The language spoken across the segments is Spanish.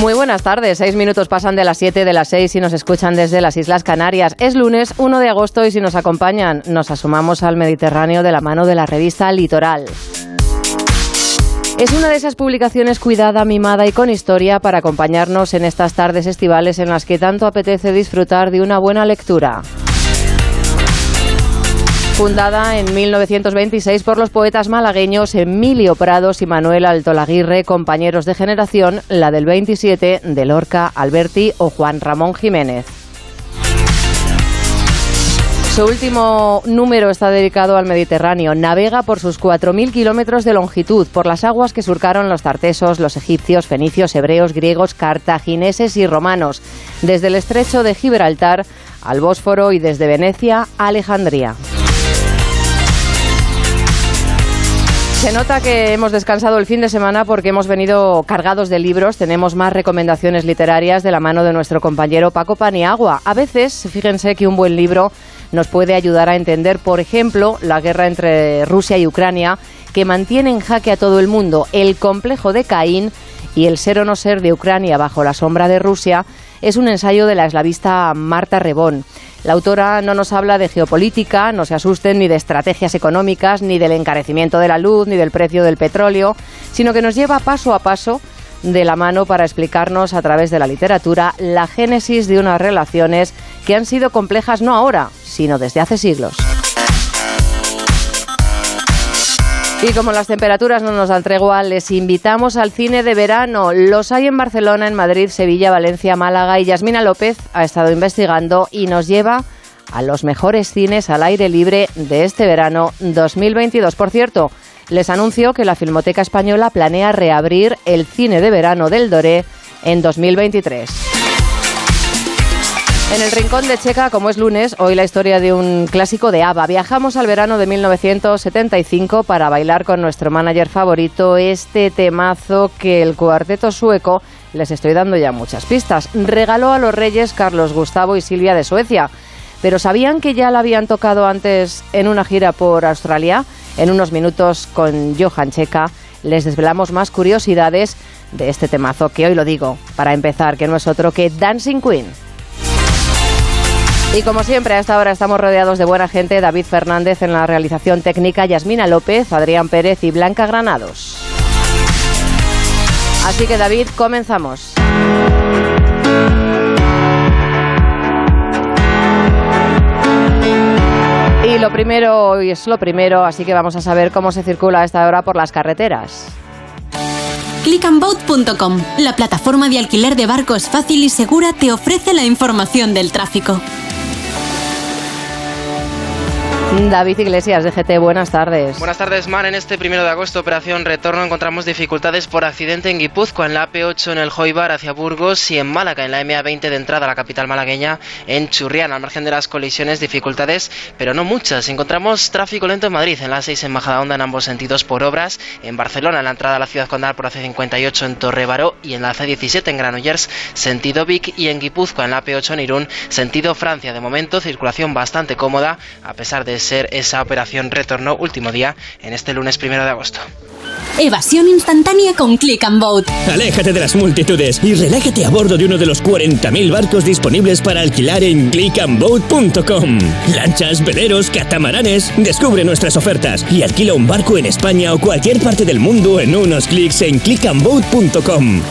Muy buenas tardes. Seis minutos pasan de las siete de las seis y nos escuchan desde las Islas Canarias. Es lunes 1 de agosto y si nos acompañan, nos asomamos al Mediterráneo de la mano de la revista Litoral. Es una de esas publicaciones cuidada, mimada y con historia para acompañarnos en estas tardes estivales en las que tanto apetece disfrutar de una buena lectura. Fundada en 1926 por los poetas malagueños Emilio Prados y Manuel Altolaguirre, compañeros de generación, la del 27 de Lorca, Alberti o Juan Ramón Jiménez. Su último número está dedicado al Mediterráneo. Navega por sus 4.000 kilómetros de longitud, por las aguas que surcaron los tartesos, los egipcios, fenicios, hebreos, griegos, cartagineses y romanos, desde el estrecho de Gibraltar al Bósforo y desde Venecia a Alejandría. Se nota que hemos descansado el fin de semana porque hemos venido cargados de libros. Tenemos más recomendaciones literarias de la mano de nuestro compañero Paco Paniagua. A veces, fíjense que un buen libro nos puede ayudar a entender, por ejemplo, la guerra entre Rusia y Ucrania, que mantiene en jaque a todo el mundo. El complejo de Caín y el ser o no ser de Ucrania bajo la sombra de Rusia es un ensayo de la eslavista Marta Rebón. La autora no nos habla de geopolítica, no se asusten ni de estrategias económicas, ni del encarecimiento de la luz, ni del precio del petróleo, sino que nos lleva paso a paso de la mano para explicarnos a través de la literatura la génesis de unas relaciones que han sido complejas no ahora, sino desde hace siglos. Y como las temperaturas no nos dan tregua, les invitamos al cine de verano. Los hay en Barcelona, en Madrid, Sevilla, Valencia, Málaga y Yasmina López ha estado investigando y nos lleva a los mejores cines al aire libre de este verano 2022. Por cierto, les anuncio que la Filmoteca Española planea reabrir el cine de verano del Doré en 2023. En el rincón de Checa, como es lunes, hoy la historia de un clásico de ABBA. Viajamos al verano de 1975 para bailar con nuestro manager favorito este temazo que el cuarteto sueco, les estoy dando ya muchas pistas, regaló a los reyes Carlos Gustavo y Silvia de Suecia. Pero ¿sabían que ya la habían tocado antes en una gira por Australia? En unos minutos con Johan Checa les desvelamos más curiosidades de este temazo que hoy lo digo, para empezar, que no es otro que Dancing Queen. Y como siempre, a esta hora estamos rodeados de buena gente. David Fernández en la realización técnica, Yasmina López, Adrián Pérez y Blanca Granados. Así que David, comenzamos. Y lo primero hoy es lo primero, así que vamos a saber cómo se circula a esta hora por las carreteras. Clickandboat.com, la plataforma de alquiler de barcos fácil y segura, te ofrece la información del tráfico. David Iglesias, de GT, buenas tardes. Buenas tardes, Mar. En este primero de agosto, operación retorno, encontramos dificultades por accidente en Guipúzcoa, en la AP8 en el Joibar hacia Burgos y en Málaga, en la MA20 de entrada a la capital malagueña, en Churriana. Al margen de las colisiones, dificultades, pero no muchas. Encontramos tráfico lento en Madrid, en la 6 en Majadahonda en ambos sentidos por obras, en Barcelona, en la entrada a la ciudad condal por AC58 en Torrebaró y en la C17 en Granollers, sentido Vic y en Guipúzcoa, en la AP8 en Irún, sentido Francia. De momento, circulación bastante cómoda, a pesar de ser esa operación retorno último día en este lunes primero de agosto. Evasión instantánea con Click and Boat. Aléjate de las multitudes y relájate a bordo de uno de los 40.000 barcos disponibles para alquilar en clickandboat.com. Lanchas, veleros, catamaranes. Descubre nuestras ofertas y alquila un barco en España o cualquier parte del mundo en unos clics en clickandboat.com.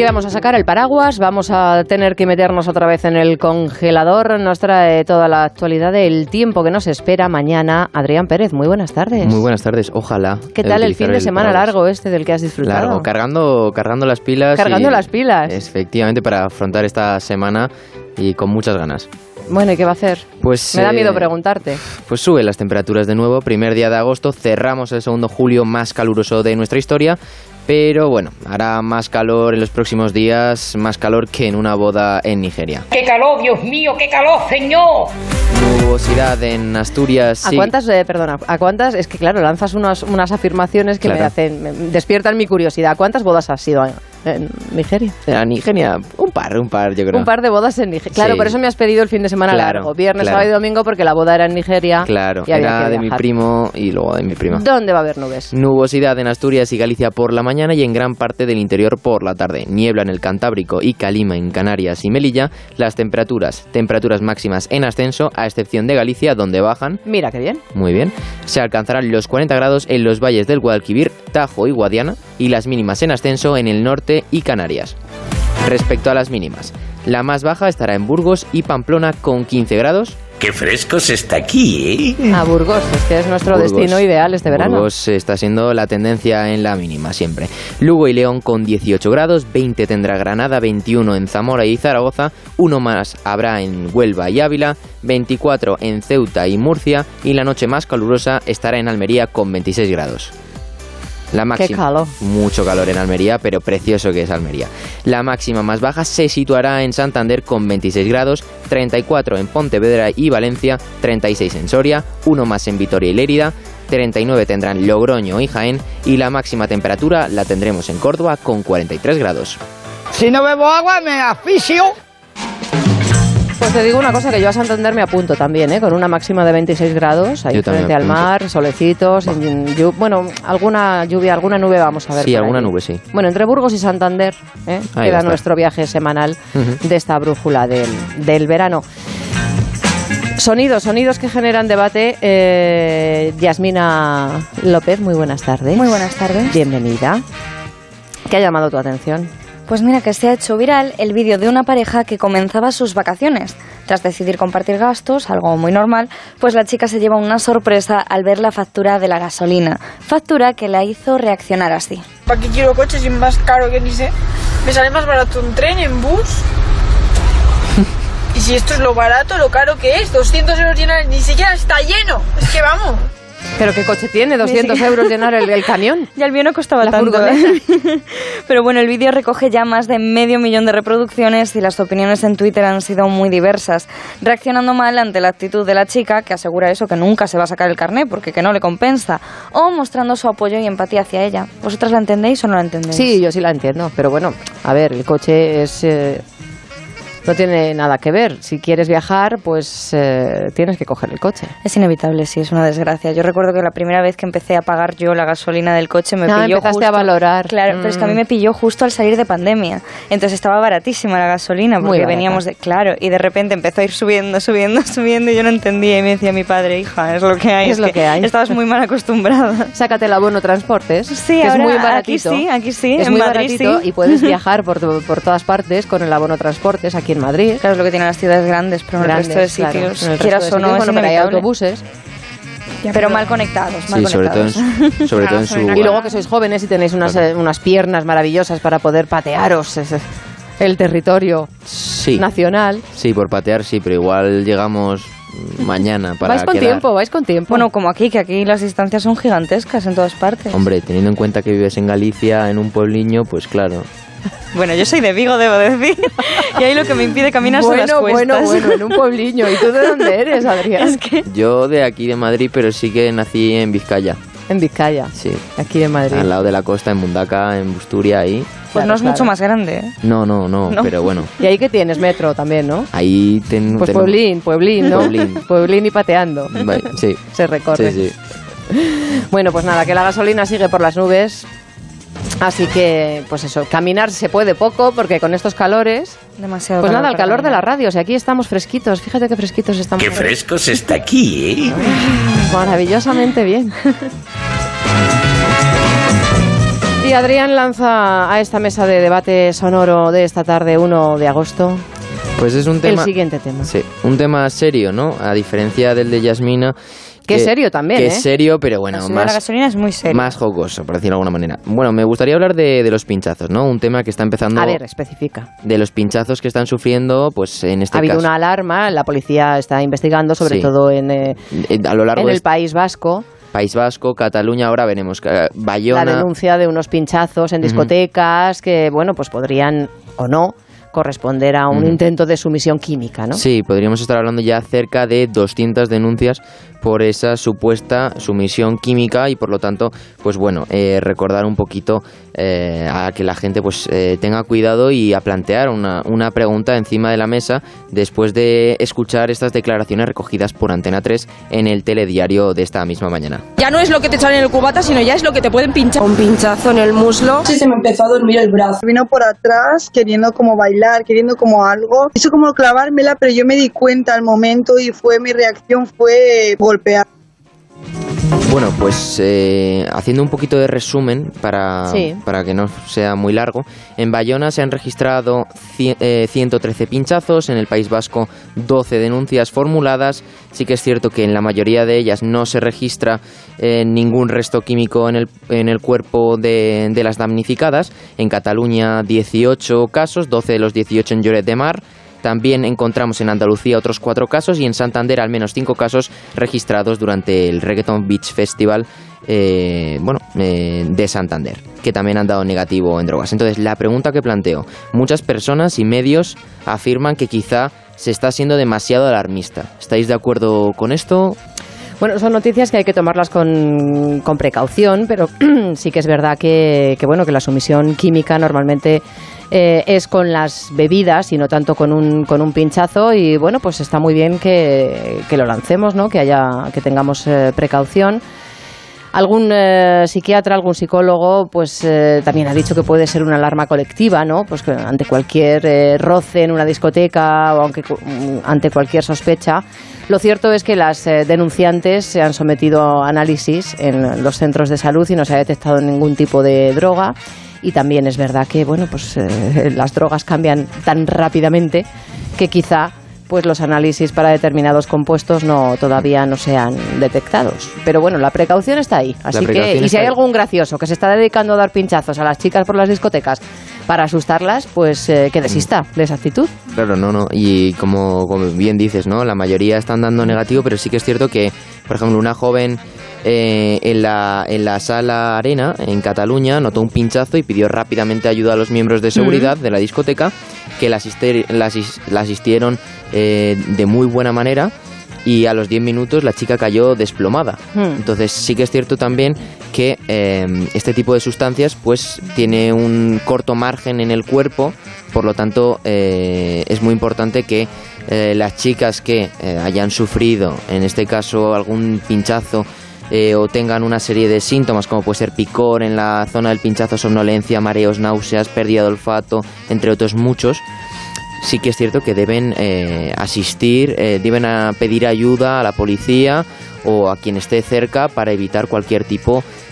¿Y qué vamos a sacar? El paraguas, vamos a tener que meternos otra vez en el congelador. Nos trae toda la actualidad del tiempo que nos espera mañana. Adrián Pérez, muy buenas tardes. Muy buenas tardes, ojalá. ¿Qué tal el fin de semana largo este del que has disfrutado? Largo, cargando, cargando las pilas. Cargando las pilas. Efectivamente, para afrontar esta semana y con muchas ganas. Bueno, ¿y qué va a hacer? Pues, Me da miedo eh, preguntarte. Pues suben las temperaturas de nuevo. Primer día de agosto, cerramos el segundo julio más caluroso de nuestra historia. Pero bueno, hará más calor en los próximos días, más calor que en una boda en Nigeria. ¡Qué calor, Dios mío, qué calor, señor! Nubosidad en Asturias. ¿A sí. cuántas, eh, perdona, a cuántas, es que claro, lanzas unas, unas afirmaciones que me hacen, me despiertan mi curiosidad. ¿Cuántas bodas has sido en, Nigeria? En Nigeria, un par, un par, yo creo. Un par de bodas en Nigeria. Claro, Sí. por eso me has pedido el fin de semana Claro, largo, viernes, claro. sábado y domingo, porque la boda era en Nigeria. Claro, y era de mi primo y luego de mi prima. ¿Dónde va a haber nubes? Nubosidad en Asturias y Galicia por la mañana y en gran parte del interior por la tarde. Niebla en el Cantábrico y Calima en Canarias y Melilla. Las temperaturas, temperaturas máximas en ascenso, a excepción de Galicia, donde bajan. Mira qué bien. Muy bien. Se alcanzarán los 40 grados en los valles del Guadalquivir, Tajo y Guadiana y las mínimas en ascenso en el norte y Canarias. Respecto a las mínimas, la más baja estará en Burgos y Pamplona con 15 grados. Qué fresco se está aquí, ¿eh? A Burgos, es que es nuestro Burgos. destino ideal este verano. Burgos está siendo la tendencia en la mínima siempre. Lugo y León con 18 grados, 20 tendrá Granada, 21 en Zamora y Zaragoza, uno más habrá en Huelva y Ávila, 24 en Ceuta y Murcia y la noche más calurosa estará en Almería con 26 grados. La máxima, calor. mucho calor en Almería, pero precioso que es Almería. La máxima más baja se situará en Santander con 26 grados, 34 en Pontevedra y Valencia, 36 en Soria, uno más en Vitoria y Lérida, 39 tendrán Logroño y Jaén y la máxima temperatura la tendremos en Córdoba con 43 grados. Si no bebo agua, me asfixio. Pues te digo una cosa, que yo a Santander me apunto también, ¿eh? con una máxima de 26 grados, ahí Yo frente al apunto. mar, solecitos, sin llu- bueno, alguna lluvia, alguna nube vamos a ver. Sí, alguna allí. nube, sí. Bueno, entre Burgos y Santander ¿eh? Queda nuestro viaje semanal de esta brújula del, del verano. Sonidos, sonidos que generan debate. Eh, Yasmina López, muy buenas tardes. Muy buenas tardes. Bienvenida. ¿Qué ha llamado tu atención? Pues mira que se ha hecho viral el vídeo de una pareja que comenzaba sus vacaciones. Tras decidir compartir gastos, algo muy normal, pues la chica se lleva una sorpresa al ver la factura de la gasolina. Factura que la hizo reaccionar así. ¿Para qué quiero coche si es más caro que ni sé? Me sale más barato un tren en bus. Y si esto es lo barato, lo caro que es, 200 euros llenar, ni siquiera está lleno. Es que vamos. ¿Pero qué coche tiene? ¿200 Sí. euros llenar el, el camión? Ya el mío no costaba La tanto. ¿eh? Pero bueno, el vídeo recoge ya más de medio millón de reproducciones y las opiniones en Twitter han sido muy diversas. Reaccionando mal ante la actitud de la chica, que asegura eso, que nunca se va a sacar el carné porque que no le compensa, o mostrando su apoyo y empatía hacia ella. ¿Vosotras la entendéis o no la entendéis? Sí, yo sí la entiendo, pero bueno, a ver, el coche es... eh, no tiene nada que ver. Si quieres viajar, pues eh, tienes que coger el coche. Es inevitable, sí, es una desgracia. Yo recuerdo que la primera vez que empecé a pagar yo la gasolina del coche me Ah, pilló empezaste justo, a valorar. Claro, pero es que a mí Mm. me pilló justo al salir de pandemia. Entonces estaba baratísima la gasolina porque veníamos de claro, y de repente empezó a ir subiendo, subiendo, subiendo y yo no entendía y me decía mi padre, "Hija, es lo que hay." Es lo que hay. Estabas muy mal acostumbrada. Sácate el abono transportes, Sí, que es muy aquí baratito. sí, aquí sí, Es en muy Madrid baratito sí. y puedes viajar por, por todas partes con el abono transportes aquí en Madrid. Claro, es lo que tienen las ciudades grandes, pero en el Grandes, resto de claro. sitios, En el resto quieras o no, sitios, es bueno, pero hay autobuses. Pero mal conectados, mal Sí, sobre todo en, conectados. sobre todo en su... Y luego que sois jóvenes y tenéis unas, Claro. eh, unas piernas maravillosas para poder patearos ese- el territorio Sí, nacional. sí, por patear sí, pero igual llegamos mañana para vais con quedar. tiempo, vais con tiempo. Bueno, como aquí, que aquí las distancias son gigantescas en todas partes. Hombre, teniendo en cuenta que vives en Galicia, en un puebliño, pues claro. Bueno, yo soy de Vigo, debo decir. Y ahí lo que me impide caminar son las bueno, cuestas. bueno, bueno, en un puebliño. ¿Y tú de dónde eres, Adrián? Es que Yo de aquí de Madrid, pero sí que nací en Vizcaya. En Vizcaya, Sí. aquí en Madrid. Al lado de la costa, en Mundaca, en Busturia, ahí. pues Claro, no es mucho más grande, ¿eh? No, no, no, No. pero bueno. Y ahí que tienes metro también, ¿no? Ahí ten, Pues pueblín, pueblín, ¿no? Pueblín. Pueblín y pateando. Sí, Se recorre. sí, sí. Bueno, pues nada, que la gasolina sigue por las nubes. Así que, pues eso, caminar se puede poco porque con estos calores. Demasiado Pues nada, el calor de la radio. O sea, aquí estamos fresquitos. Fíjate qué fresquitos estamos. Qué hoy. fresco se está aquí, ¿eh? Maravillosamente bien. Y Adrián lanza a esta mesa de debate sonoro de esta tarde, 1 de agosto, Pues es un el tema. siguiente tema. Sí, un tema serio, ¿no? A diferencia del de Yasmina. Que es serio también, Que ¿eh? es serio, pero bueno, La más, gasolina es muy seria. más jocoso, por decirlo de alguna manera. Bueno, me gustaría hablar de, de los pinchazos, ¿no? Un tema que está empezando. A ver, especifica. De los pinchazos que están sufriendo, pues en este ha habido caso. una alarma, la policía está investigando, sobre Sí. todo en, eh, eh, A lo largo en de el País Vasco. País Vasco, Cataluña, ahora veremos. eh, Bayona. La denuncia de unos pinchazos en discotecas que, bueno, pues podrían o no corresponder a un intento de sumisión química, ¿no? Sí, podríamos estar hablando ya cerca de 200 denuncias por esa supuesta sumisión química y por lo tanto, pues bueno, eh, recordar un poquito eh, a que la gente pues eh, tenga cuidado y a plantear una, una pregunta encima de la mesa después de escuchar estas declaraciones recogidas por Antena 3 en el telediario de esta misma mañana. Ya no es lo que te sale en el cubata, sino ya es lo que te pueden pinchar. Un pinchazo en el muslo. Sí, se me empezó a dormir el brazo. Vino por atrás queriendo como bailar, queriendo como algo. Hizo como clavármela, pero yo me di cuenta al momento y fue mi reacción fue golpear. Bueno, pues eh, haciendo un poquito de resumen para, Sí. para que no sea muy largo, en Bayona se han registrado cien- eh, 113 pinchazos, en el País Vasco 12 denuncias formuladas. Sí que es cierto que en la mayoría de ellas no se registra eh, ningún resto químico en el, en el cuerpo de, de las damnificadas. En Cataluña 18 casos, 12 de los 18 en Lloret de Mar. También encontramos en Andalucía otros cuatro casos y en Santander al menos cinco casos registrados durante el Reggaeton Beach Festival eh, bueno, eh, de Santander, que también han dado negativo en drogas. Entonces, la pregunta que planteo, muchas personas y medios afirman que quizá se está siendo demasiado alarmista. ¿Estáis de acuerdo con esto? Bueno, son noticias que hay que tomarlas con, con precaución, pero sí que es verdad que, que, bueno que la sumisión química normalmente eh, es con las bebidas y no tanto con un, con un pinchazo y bueno pues está muy bien que, que lo lancemos, ¿no? que haya que tengamos eh, precaución. Algún eh, psiquiatra, algún psicólogo, pues también ha dicho que puede ser una alarma colectiva, ¿no? Pues que ante cualquier roce en una discoteca o aunque, mm, ante cualquier sospecha. Lo cierto es que las denunciantes se han sometido a análisis en los centros de salud y no se ha detectado ningún tipo de droga. Y también es verdad que, bueno, pues eh, las drogas cambian tan rápidamente que quizá pues los análisis para determinados compuestos no todavía no se han detectados. Pero bueno, la precaución está ahí. Así que, y si hay algún gracioso que se está dedicando a dar pinchazos a las chicas por las discotecas para asustarlas, pues eh, que desista de esa actitud. Claro, no, no. Y como, como bien dices, ¿no? La mayoría están dando negativo, pero sí que es cierto que, por ejemplo, una joven eh, en, la, en la sala arena, en Cataluña, notó un pinchazo y pidió rápidamente ayuda a los miembros de seguridad de la discoteca, que la, asistieron eh, de muy buena manera. Y a los 10 minutos la chica cayó desplomada. Hmm. Entonces sí que es cierto también que eh, este tipo de sustancias pues tiene un corto margen en el cuerpo, por lo tanto eh, es muy importante que eh, las chicas que hayan sufrido, en este caso algún pinchazo, eh, o tengan una serie de síntomas como puede ser picor en la zona del pinchazo, somnolencia, mareos, náuseas, pérdida de olfato, entre otros muchos, sí que es cierto que deben eh, asistir, eh, deben a pedir ayuda a la policía o a quien esté cerca para evitar cualquier tipo de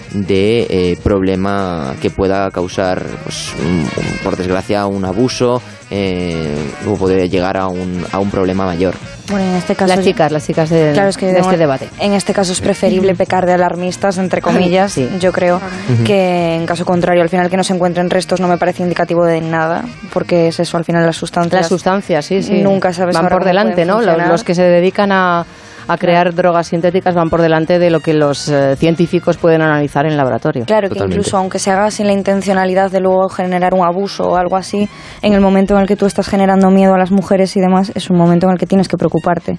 eh, problema que pueda causar, pues, un- un- por desgracia, un abuso eh, o poder llegar a un, a un problema mayor. Bueno, en este caso Las chicas, las chicas de, Claro, es que de de este debate. En este caso es preferible pecar de alarmistas, entre comillas, Sí. yo creo, que en caso contrario, al final que no se encuentren restos no me parece indicativo de nada, porque es eso, al final las sustancias. Las sustancias, sí, sí. Nunca sabes Van por delante, ¿no? Los, los que se dedican a, a crear drogas sintéticas van por delante de lo que los eh, científicos pueden analizar en laboratorio. Claro, que incluso aunque se haga sin la intencionalidad de luego generar un abuso o algo así, en el momento en el que tú estás generando miedo a las mujeres y demás, es un momento en el que tienes que preocuparte.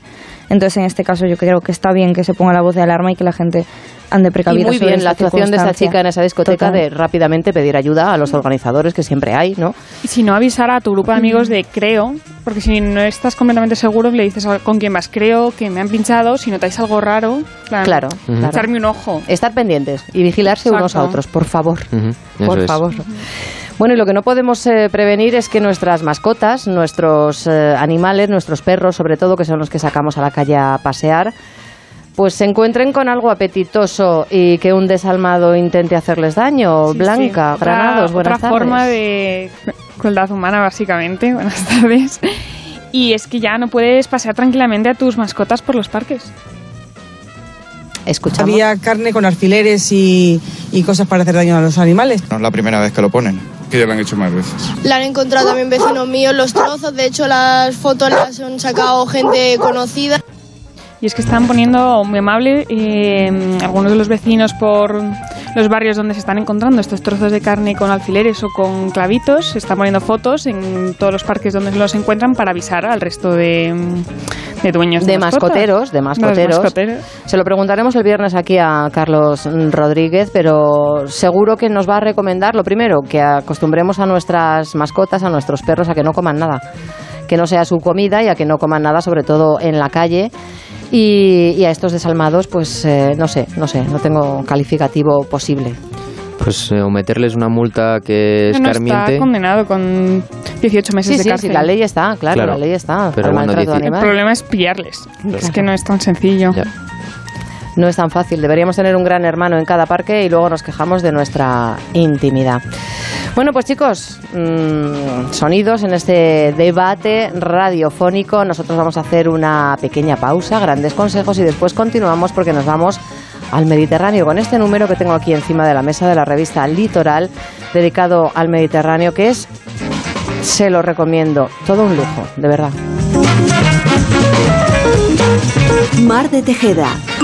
Entonces, en este caso, yo creo que está bien que se ponga la voz de alarma y que la gente ande Y precavida. muy sobre bien la esta actuación de esa chica en esa discoteca Total. de rápidamente pedir ayuda a los organizadores que siempre hay, ¿no? Y si no, avisar a tu grupo de amigos de creo, porque si no estás completamente seguro, le dices a- con quién vas, creo que me han pinchado, si notáis algo raro, plan, Claro, claro. echarme un ojo. Estar pendientes y vigilarse unos a Exacto. otros, por favor. Ujú, Por eso es. favor. Bueno, y lo que no podemos eh, prevenir es que nuestras mascotas, nuestros eh, animales, nuestros perros, sobre todo, que son los que sacamos a la calle a pasear, pues se encuentren con algo apetitoso y que un desalmado intente hacerles daño. Sí, Blanca, sí. Otra- Granados, buenas Otra tardes. forma de crueldad humana, básicamente. Buenas tardes. Y es que ya no puedes pasear tranquilamente a tus mascotas por los parques. Escuchamos. Había carne con alfileres y, y cosas para hacer daño a los animales. No es la primera vez que lo ponen, que ya lo han hecho más veces. La han encontrado también vecinos míos los trozos, de hecho las fotos las han sacado gente conocida. Y es que están poniendo muy amable eh, algunos de los vecinos por los barrios donde se están encontrando estos trozos de carne con alfileres o con clavitos. Se están poniendo fotos en todos los parques donde los encuentran para avisar al resto de, de dueños de, de mascoteros, de mascoteros. mascoteros. Se lo preguntaremos el viernes aquí a Carlos Rodríguez, pero seguro que nos va a recomendar lo primero, que acostumbremos a nuestras mascotas, a nuestros perros, a que no coman nada, que no sea su comida y a que no coman nada, sobre todo en la calle. Y, y a estos desalmados, pues eh, no sé, no sé, no tengo calificativo posible. Pues eh, o meterles una multa que No, no, está condenado con 18 meses Sí, de sí, cárcel. sí, la ley está, claro, Claro, la ley está. pero al bueno, maltrato 18. El problema es pillarles. Es que no es tan sencillo. No es tan fácil. Deberíamos tener un gran hermano en cada parque y luego nos quejamos de nuestra intimidad. Bueno, pues chicos, mmm, sonidos en este debate radiofónico. Nosotros vamos a hacer una pequeña pausa, grandes consejos y después continuamos porque nos vamos al Mediterráneo con este número que tengo aquí encima de la mesa de la revista Litoral dedicado al Mediterráneo que es, se lo recomiendo, todo un lujo, de verdad. Mar de Tejeda.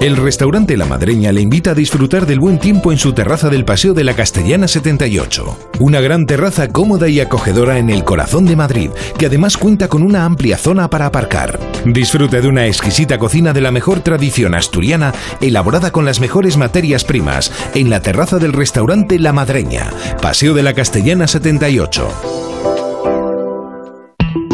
El restaurante La Madreña le invita a disfrutar del buen tiempo en su terraza del Paseo de la Castellana 78. Una gran terraza cómoda y acogedora en el corazón de Madrid, que además cuenta con una amplia zona para aparcar. Disfrute de una exquisita cocina de la mejor tradición asturiana, elaborada con las mejores materias primas, en la terraza del restaurante La Madreña, Paseo de la Castellana 78.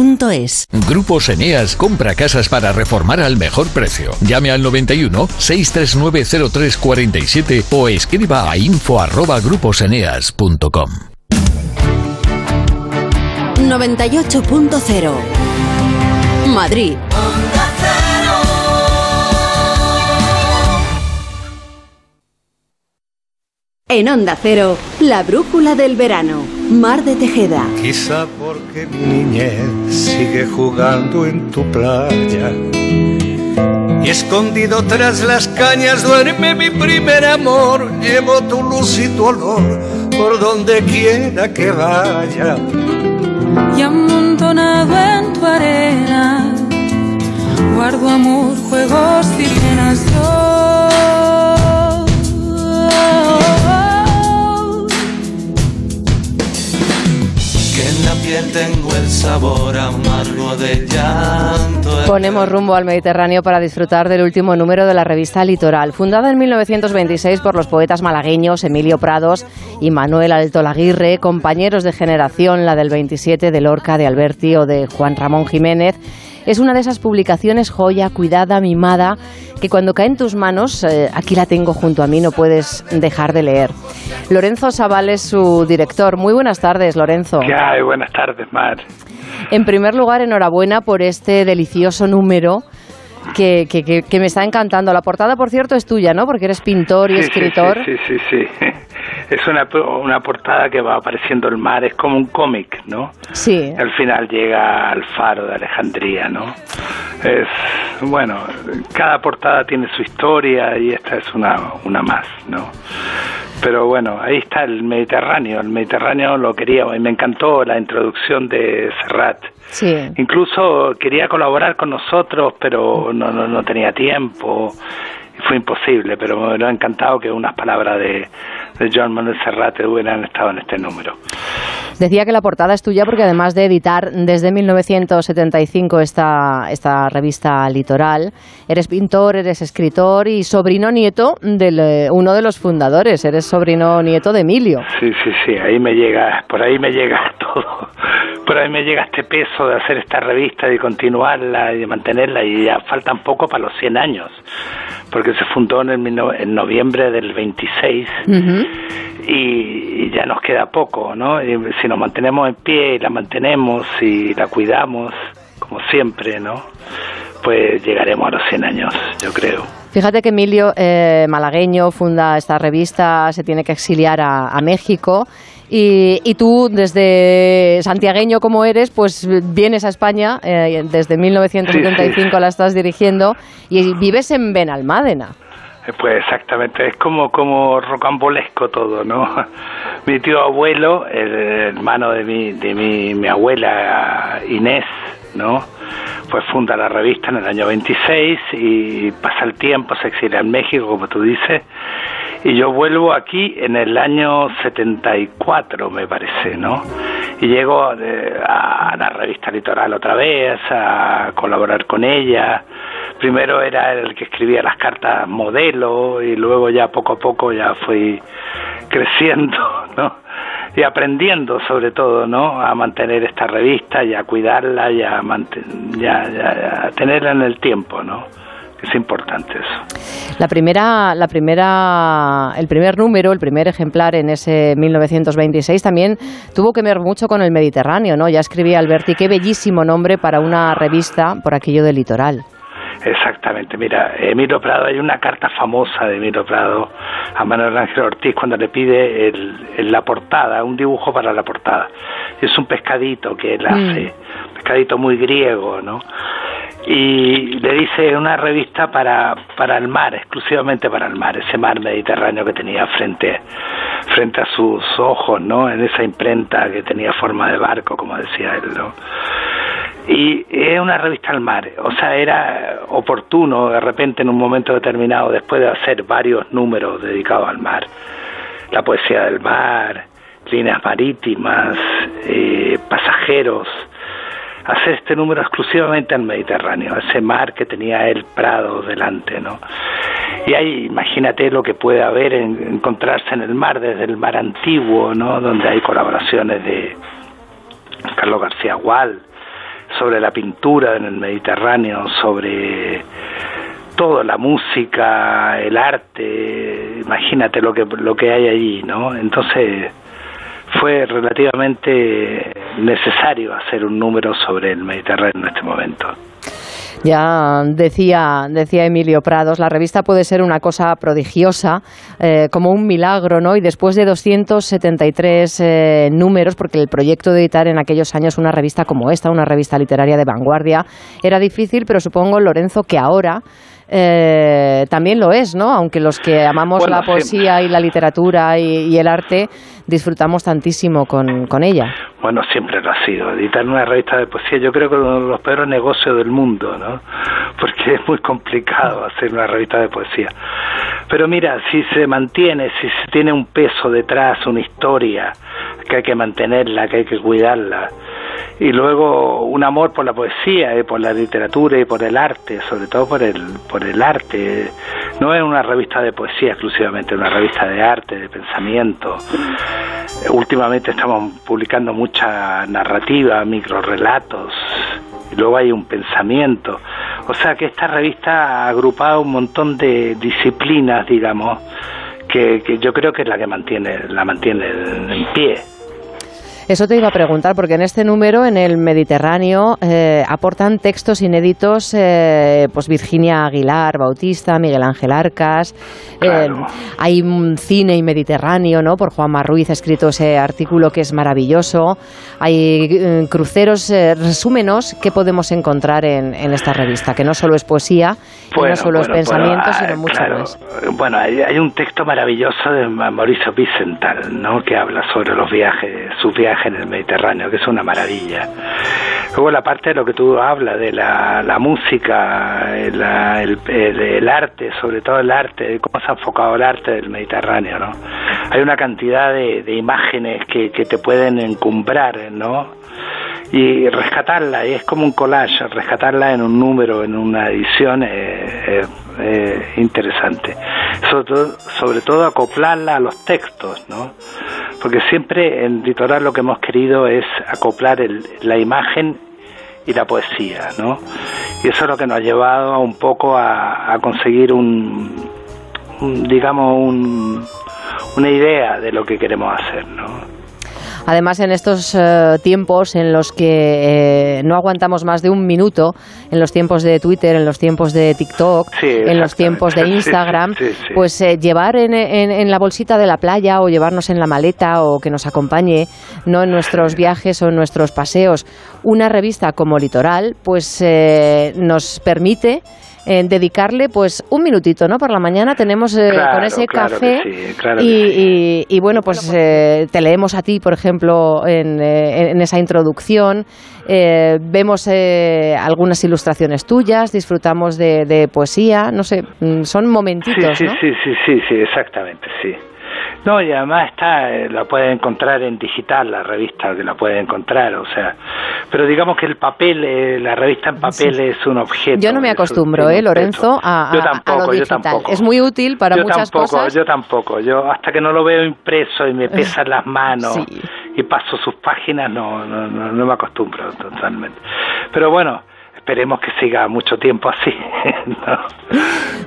duchamanía.es. Grupos Eneas compra casas para reformar al mejor precio. Llame al 91 639 0347 o escriba a info arroba gruposeneas.com. 98.0 Madrid. En Onda Cero, la brújula del verano. Mar de Tejeda. Quizá porque mi niñez sigue jugando en tu playa. Y escondido tras las cañas duerme mi primer amor. Llevo tu luz y tu olor por donde quiera que vaya. Y amontonado en tu arena, guardo amor, juegos y penas tengo el sabor amargo de llanto. Ponemos rumbo al Mediterráneo para disfrutar del último número de la revista Litoral, fundada en 1926 por los poetas malagueños Emilio Prados y Manuel Alto Laguirre, compañeros de generación, la del 27 de Lorca, de Alberti o de Juan Ramón Jiménez. Es una de esas publicaciones joya, cuidada, mimada, que cuando cae en tus manos, eh, aquí la tengo junto a mí, no puedes dejar de leer. Lorenzo Sabal es su director. Muy buenas tardes, Lorenzo. ¿Qué hay? Buenas tardes, Mar. En primer lugar, enhorabuena por este delicioso número que, que, que- que me está encantando. La portada, por cierto, es tuya, ¿no? Porque eres pintor y sí, escritor. Sí, sí, sí. sí. Es una, una portada que va apareciendo el mar, es como un cómic, ¿no? Sí. Al final llega al faro de Alejandría, ¿no? Es, bueno, cada portada tiene su historia y esta es una, una más, ¿no? Pero bueno, ahí está el Mediterráneo. El Mediterráneo lo quería y me encantó la introducción de Serrat. Sí. Incluso quería colaborar con nosotros, pero no, no, no tenía tiempo. Fue imposible, pero me hubiera encantado que unas palabras de, de John Manuel Serrat hubieran estado en este número. Decía que la portada es tuya porque además de editar desde 1975 esta, esta revista Litoral, eres pintor, eres escritor y sobrino nieto de uno de los fundadores. Eres sobrino nieto de Emilio. Sí, sí, sí, ahí me llega, por ahí me llega todo. Por ahí me llega este peso de hacer esta revista, de continuarla y de mantenerla y ya faltan poco para los 100 años, porque se fundó en, el, en noviembre del 26 y, y ya nos queda poco, ¿no? Y si nos mantenemos en pie y la mantenemos y la cuidamos, como siempre, ¿no? Pues llegaremos a los 100 años, yo creo. Fíjate que Emilio, eh, malagueño, funda esta revista, se tiene que exiliar a, a México. Y, y tú, desde santiagueño como eres, pues vienes a España, eh, desde 1975 la estás dirigiendo y vives en Benalmádena. Eh, Pues exactamente, es como, como rocambolesco todo, ¿no? Mi tío abuelo, el hermano de mi, de mi, mi abuela Inés, ¿no? Pues funda la revista en el año 26 y pasa el tiempo, se exilia en México, como tú dices, y yo vuelvo aquí en el año 74, me parece, ¿no? Y llego a la revista Litoral otra vez, a colaborar con ella. Primero era el que escribía las cartas modelo y luego ya poco a poco ya fui creciendo, ¿no? Y aprendiendo sobre todo, ¿no? A mantener esta revista y a cuidarla y a, ya- ya- a tenerla en el tiempo, ¿no? Es importante eso. La primera, la primera, el primer número, el primer ejemplar en ese 1926 también tuvo que ver mucho con el Mediterráneo, ¿no? Ya escribía Alberti, qué bellísimo nombre para una revista por aquello del litoral. Exactamente, mira, Emilio Prado, hay una carta famosa de Emilio Prado a Manuel Ángel Ortiz cuando le pide el, el- la portada, un dibujo para la portada. Es un pescadito que él hace, un pescadito muy griego, ¿no? Y le dice una revista para, para el mar, exclusivamente para el mar, ese mar Mediterráneo que tenía frente, frente a sus ojos, ¿no? En esa imprenta que tenía forma de barco, como decía él, ¿no? y es una revista al mar, o sea, era oportuno de repente en un momento determinado, después de hacer varios números dedicados al mar, la poesía del mar, líneas marítimas, eh, pasajeros, hacer este número exclusivamente al Mediterráneo, ese mar que tenía el Prado delante, ¿no? Y ahí imagínate lo que puede haber en encontrarse en el mar, desde el mar antiguo, ¿no? Donde hay colaboraciones de Carlos García Gual, sobre la pintura en el Mediterráneo, sobre todo, la música, el arte, imagínate lo que, lo que hay allí, ¿no? Entonces fue relativamente necesario hacer un número sobre el Mediterráneo en este momento. Ya decía, decía Emilio Prados, la revista puede ser una cosa prodigiosa, eh, como un milagro, ¿no? Y después de 273 eh, números, porque el proyecto de editar en aquellos años una revista como esta, una revista literaria de vanguardia, era difícil, pero supongo, Lorenzo, que ahora eh, también lo es, ¿no? Aunque los que amamos Bueno, la poesía y la literatura y, y el arte disfrutamos tantísimo con, con ella. Bueno, siempre lo ha sido. Editar una revista de poesía, yo creo que es uno de los peores negocios del mundo, ¿no? Porque es muy complicado hacer una revista de poesía. Pero mira, si se mantiene, si se tiene un peso detrás, una historia, que hay que mantenerla, que hay que cuidarla, y luego un amor por la poesía y por la literatura y por el arte, sobre todo por el, por el arte. No es una revista de poesía exclusivamente, es una revista de arte, de pensamiento. Eh, Últimamente estamos publicando mucha narrativa, microrelatos, y luego hay un pensamiento. O sea que esta revista ha agrupado un montón de disciplinas, digamos, que, que yo creo que es la que mantiene, la mantiene en pie. Eso te iba a preguntar, porque en este número, en el Mediterráneo, eh, aportan textos inéditos eh, pues Virginia Aguilar, Bautista, Miguel Ángel Arcas. eh, hay un cine y Mediterráneo, ¿no? Por Juanma Ruiz ha escrito ese artículo que es maravilloso. Hay cruceros, resúmenos que podemos encontrar en, en esta revista, que no solo es poesía, no Bueno, solo es bueno, pensamiento, bueno, sino ah, mucho claro. más. Bueno, hay, hay un texto maravilloso de Ma- Mauricio Vicental, ¿no? Que habla sobre los viajes, sus viajes en el Mediterráneo, que es una maravilla. Luego la parte de lo que tú hablas, de la, la música, la- el- el arte, sobre todo el arte, de cómo se ha enfocado el arte del Mediterráneo, ¿no? Hay una cantidad de, de imágenes que, que te pueden encumbrar, ¿no? Y rescatarla, y es como un collage, rescatarla en un número, en una edición, eh, eh, eh, interesante. Sobre todo, sobre todo acoplarla a los textos, ¿no? Porque siempre en Litoral lo que hemos querido es acoplar el- la imagen y la poesía, ¿no? Y eso es lo que nos ha llevado un poco a, a conseguir un, un, digamos, un, una idea de lo que queremos hacer, ¿no? Además, en estos eh, tiempos en los que eh, no aguantamos más de un minuto, en los tiempos de Twitter, en los tiempos de TikTok, en los tiempos de Instagram, sí, sí. pues eh, llevar en, en- en la bolsita de la playa o llevarnos en la maleta o que nos acompañe no en nuestros viajes o en nuestros paseos una revista como Litoral, pues eh, nos permite eh, dedicarle pues un minutito, ¿no? Por la mañana tenemos eh, Claro, con ese claro café que sí, claro y, sí. y- y, bueno, pues eh, te leemos a ti, por ejemplo, en, eh, en esa introducción. eh, vemos eh, algunas ilustraciones tuyas, disfrutamos de, de poesía, no sé, mm, son momentitos, sí, ¿no? sí, sí, sí, sí, exactamente, sí. No, y además está, eh, la puede encontrar en digital, la revista que la puede encontrar, o sea, pero digamos que el papel, eh, la revista en papel Sí. es un objeto. Yo no me acostumbro, un ¿eh, Lorenzo, a, a- Yo a tampoco, lo yo tampoco. Es muy útil para yo muchas tampoco, cosas. Yo tampoco, yo hasta que no lo veo impreso y me pesan las manos Sí. y paso sus páginas, no, no, no, no me acostumbro totalmente. Pero bueno, esperemos que siga mucho tiempo así. ¿no?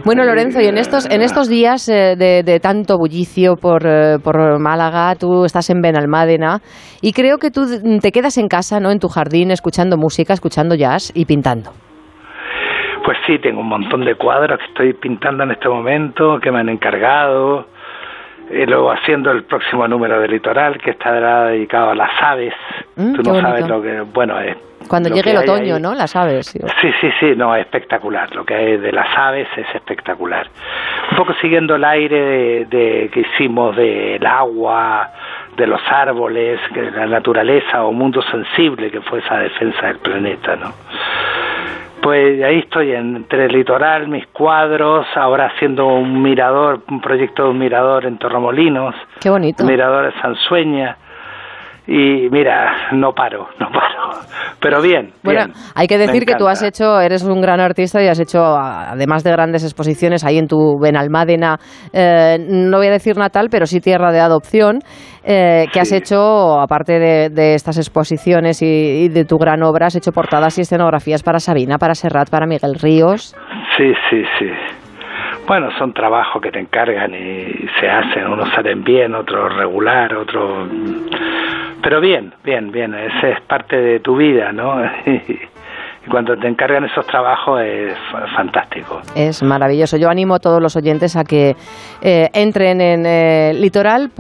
Bueno, Lorenzo, y en estos, en estos días eh, de, de tanto bullicio por, eh, por Málaga, tú estás en Benalmádena y creo que tú te quedas en casa, ¿no? En tu jardín, escuchando música, escuchando jazz y pintando. Pues sí, tengo un montón de cuadros que estoy pintando en este momento, que me han encargado. Y luego haciendo el próximo número de Litoral, que estará dedicado a las aves. Mm, Tú no sabes lo que... Bueno, es... Cuando llegue el otoño, ahí. ¿no? Las aves. sí. Sí, sí, sí, no, es espectacular. Lo que hay de las aves es espectacular. Un poco siguiendo el aire de, de- que hicimos del agua, de los árboles, de la naturaleza o mundo sensible que fue esa defensa del planeta, ¿no? Pues ahí estoy entre el litoral, mis cuadros, ahora haciendo un mirador, un proyecto de un mirador en Torremolinos, Qué bonito. mirador de Sansueña. Y mira, no paro, no paro. Pero bien. Bueno, bien. hay que decir que tú has hecho, eres un gran artista y has hecho, además de grandes exposiciones ahí en tu Benalmádena, eh, no voy a decir natal, pero sí tierra de adopción, eh, que has hecho, aparte de, de estas exposiciones y, y de tu gran obra, has hecho portadas y escenografías para Sabina, para Serrat, para Miguel Ríos. Sí, sí, sí. Bueno, son trabajos que te encargan y se hacen, unos salen bien, otros regular, otros... Pero bien, bien, bien, ese es parte de tu vida, ¿no? Y cuando te encargan esos trabajos es fa- fantástico. Es maravilloso. Yo animo a todos los oyentes a que eh, entren en eh, litoral.es,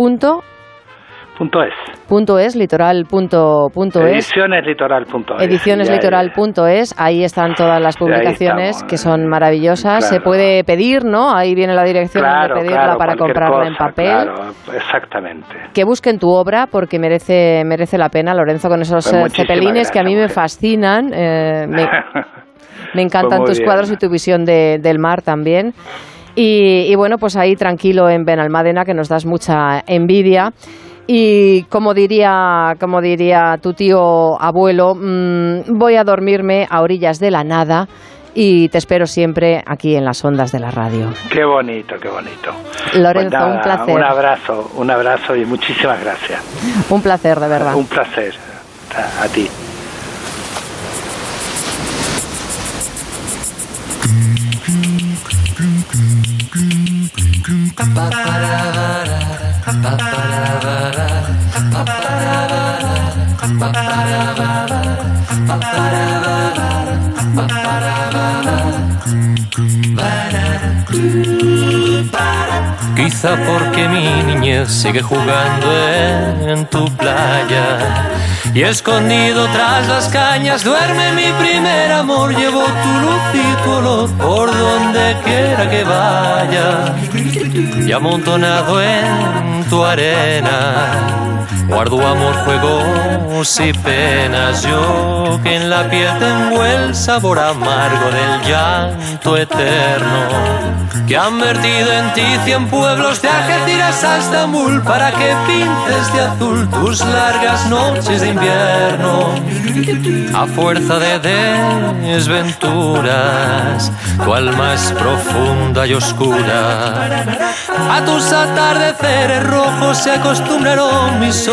Punto es. litoral.es, Edicioneslitoral.es. edicioneslitoral.es, ahí están todas las publicaciones que son maravillosas. Se puede pedir, ¿no? Ahí viene la dirección Claro, donde pedirla claro, para comprarla en papel. Exactamente. Que busquen tu obra porque merece merece la pena, Lorenzo, con esos Pues eh, cepelines que a mí me fascinan. eh, me, me encantan Pues tus bien. cuadros y tu visión de- del mar también. Y, y bueno, pues ahí tranquilo en Benalmádena, que nos das mucha envidia. Y como diría, como diría tu tío abuelo, mm, voy a dormirme a orillas de la nada y te espero siempre aquí en las ondas de la radio. Qué bonito, qué bonito. Lorenzo, Pues nada, un placer. Un abrazo, un abrazo y muchísimas gracias. Un placer, de verdad. Un placer a, a ti. Quizá porque mi niñez sigue jugando en tu playa y escondido tras las cañas duerme mi primer amor. Llevo tu luz y tu olor por donde quiera que vaya y amontonado en tu arena Guardo amor, juegos y penas, yo que en la piel tengo el sabor amargo del llanto eterno, que han vertido en ti cien pueblos de Algeciras a Estambul para que pintes de azul tus largas noches de invierno, a fuerza de desventuras, tu alma es profunda y oscura, a tus atardeceres rojos se acostumbraron mis ojos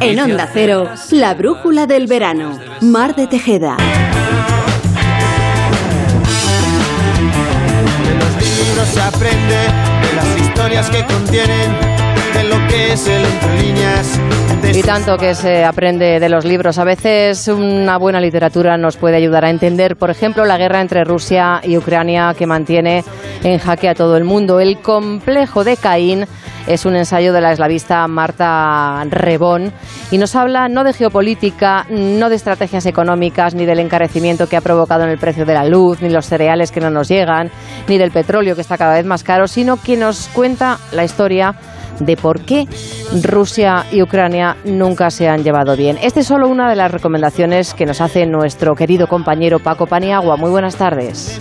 En Onda Cero, la brújula del verano. Mar de Tejeda. De los libros se aprende, de las historias que contienen, de lo que es el entre líneas. Y tanto que se aprende de los libros. A veces una buena literatura nos puede ayudar a entender, por ejemplo, la guerra entre Rusia y Ucrania que mantiene en jaque a todo el mundo. El complejo de Caín es un ensayo de la eslavista Marta Rebón y nos habla no de geopolítica, no de estrategias económicas, ni del encarecimiento que ha provocado en el precio de la luz, ni los cereales que no nos llegan, ni del petróleo que está cada vez más caro, sino que nos cuenta la historia de por qué Rusia y Ucrania nunca se han llevado bien. Esta es solo una de las recomendaciones que nos hace nuestro querido compañero Paco Paniagua. Muy buenas tardes.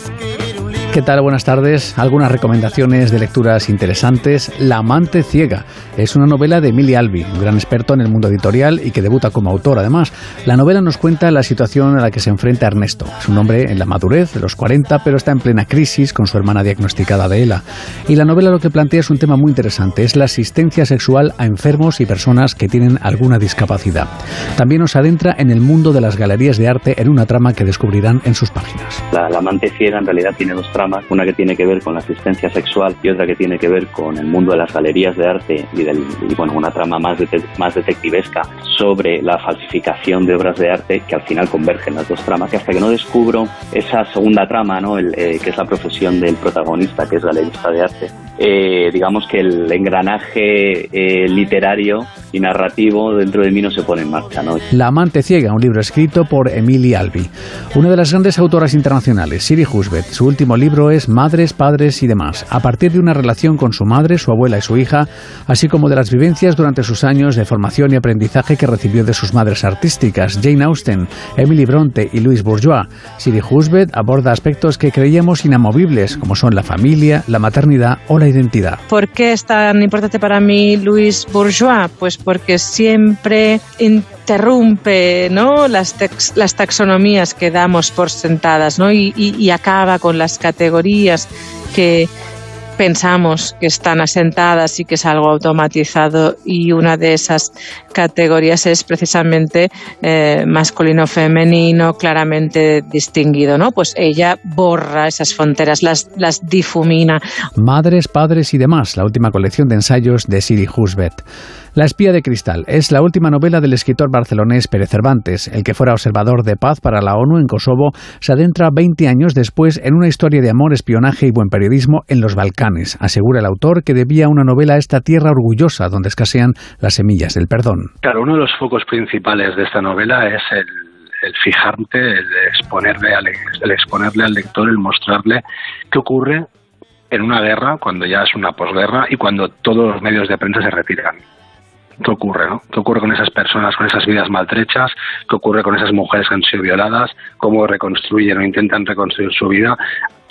¿Qué tal? Buenas tardes. Algunas recomendaciones de lecturas interesantes. La amante ciega es una novela de Emily Albi, un gran experto en el mundo editorial y que debuta como autor además. La novela nos cuenta la situación a la que se enfrenta Ernesto. Es un hombre en la madurez, de los 40, pero está en plena crisis con su hermana diagnosticada de ELA. Y la novela lo que plantea es un tema muy interesante, es la asistencia sexual a enfermos y personas que tienen alguna discapacidad. También nos adentra en el mundo de las galerías de arte en una trama que descubrirán en sus páginas. La, la amante ciega en realidad tiene dos una que tiene que ver con la asistencia sexual y otra que tiene que ver con el mundo de las galerías de arte y, del, y bueno, una trama más, más detectivesca sobre la falsificación de obras de arte que al final convergen las dos tramas. Que hasta que no descubro esa segunda trama, ¿no? El, eh, que es la profesión del protagonista, que es galerista de arte, eh, digamos que el engranaje eh, literario y narrativo dentro de mí no se pone en marcha. ¿no? La amante ciega, un libro escrito por Emily Albi, una de las grandes autoras internacionales, Siri Husbeth. Su último libro es Madres, Padres y demás, a partir de una relación con su madre, su abuela y su hija, así como de las vivencias durante sus años de formación y aprendizaje que recibió de sus madres artísticas, Jane Austen, Emily Bronte y Louise Bourgeois. Siri Husbeth aborda aspectos que creíamos inamovibles, como son la familia, la maternidad o la identidad. ¿Por qué es tan importante para mí Louise Bourgeois? Pues porque siempre interrumpe ¿no? las, tex, las taxonomías que damos por sentadas ¿no? y, acaba con las categorías que pensamos que están asentadas y que es algo automatizado y una de esas categorías es precisamente eh, masculino femenino claramente distinguido no pues ella borra esas fronteras las, las difumina Madres, padres y demás la última colección de ensayos de Siri Husbeth la espía de cristal es la última novela del escritor barcelonés Pérez Cervantes. El que fuera observador de paz para la ONU en Kosovo se adentra 20 años después en una historia de amor, espionaje y buen periodismo en los Balcanes. Asegura el autor que debía una novela a esta tierra orgullosa donde escasean las semillas del perdón. Claro, uno de los focos principales de esta novela es el, el fijarte, el exponerle, al, el exponerle al lector, el mostrarle qué ocurre en una guerra, cuando ya es una posguerra y cuando todos los medios de prensa se retiran qué ocurre, ¿no? ¿Qué ocurre con esas personas, con esas vidas maltrechas? ¿Qué ocurre con esas mujeres que han sido violadas? ¿Cómo reconstruyen o intentan reconstruir su vida?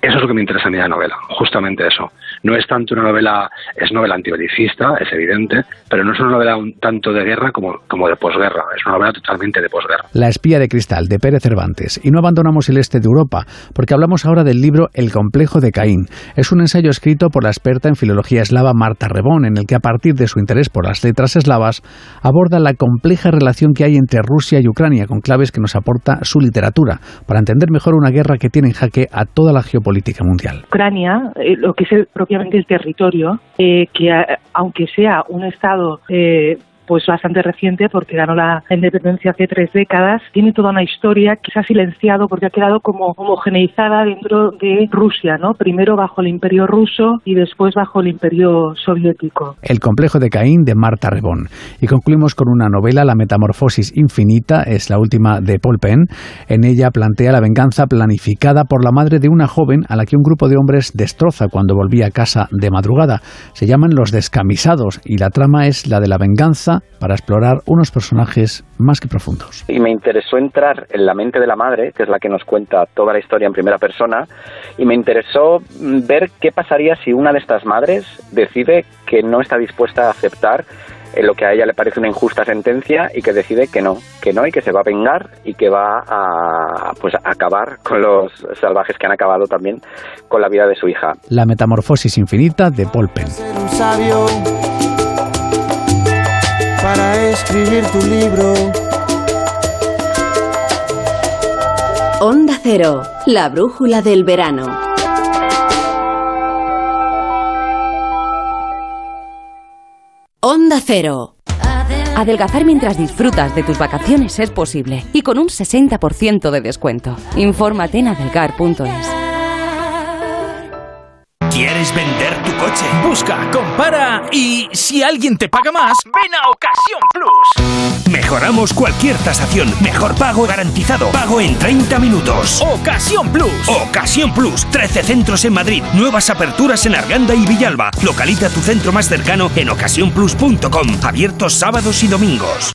Eso es lo que me interesa de la novela, justamente eso. No es tanto una novela, es novela antibelicista, es evidente, pero no es una novela un tanto de guerra como, como de posguerra, es una novela totalmente de posguerra. La espía de cristal, de Pérez Cervantes. Y no abandonamos el este de Europa, porque hablamos ahora del libro El complejo de Caín. Es un ensayo escrito por la experta en filología eslava Marta Rebón, en el que a partir de su interés por las letras eslavas, aborda la compleja relación que hay entre Rusia y Ucrania, con claves que nos aporta su literatura, para entender mejor una guerra que tiene en jaque a toda la geopolítica mundial. Ucrania, eh, lo que es el- propiamente el territorio, eh, que aunque sea un estado eh, pues bastante reciente porque ganó la independencia hace tres décadas, tiene toda una historia que se ha silenciado porque ha quedado como homogeneizada dentro de Rusia, ¿no? Primero bajo el imperio ruso y después bajo el imperio soviético. El complejo de Caín de Marta Rebón. Y concluimos con una novela, La Metamorfosis Infinita, es la última de Paul Penn. En ella plantea la venganza planificada por la madre de una joven a la que un grupo de hombres destroza cuando volvía a casa de madrugada. Se llaman Los Descamisados y la trama es la de la venganza para explorar unos personajes más que profundos. y me interesó entrar en la mente de la madre, que es la que nos cuenta toda la historia en primera persona, y me interesó mm, ver qué pasaría si una de estas madres decide que no está dispuesta a aceptar eh, lo que a ella le parece una injusta sentencia y que decide que no, que no y que se va a vengar y que va a pues a acabar con los salvajes que han acabado también con la vida de su hija. La Metamorfosis Infinita de Paul Penn. Para escribir tu libro. Onda Cero, la brújula del verano. Onda Cero. Adelgazar mientras disfrutas de tus vacaciones es posible y con un 60% de descuento. Infórmate en adelgar.es. ¿Quieres vender tu coche? Busca, compara y si alguien te paga más, ven a Ocasión Plus. Mejoramos cualquier tasación. Mejor pago garantizado. Pago en 30 minutos. Ocasión Plus. Ocasión Plus. 13 centros en Madrid. Nuevas aperturas en Arganda y Villalba. Localiza tu centro más cercano en ocasiónplus.com. Abiertos sábados y domingos.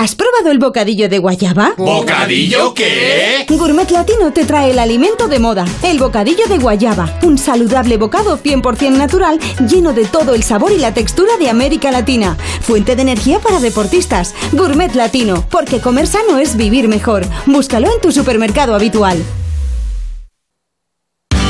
¿Has probado el bocadillo de guayaba? ¿Bocadillo qué? Gourmet Latino te trae el alimento de moda, el bocadillo de guayaba, un saludable bocado 100% natural lleno de todo el sabor y la textura de América Latina. Fuente de energía para deportistas. Gourmet Latino, porque comer sano es vivir mejor. Búscalo en tu supermercado habitual.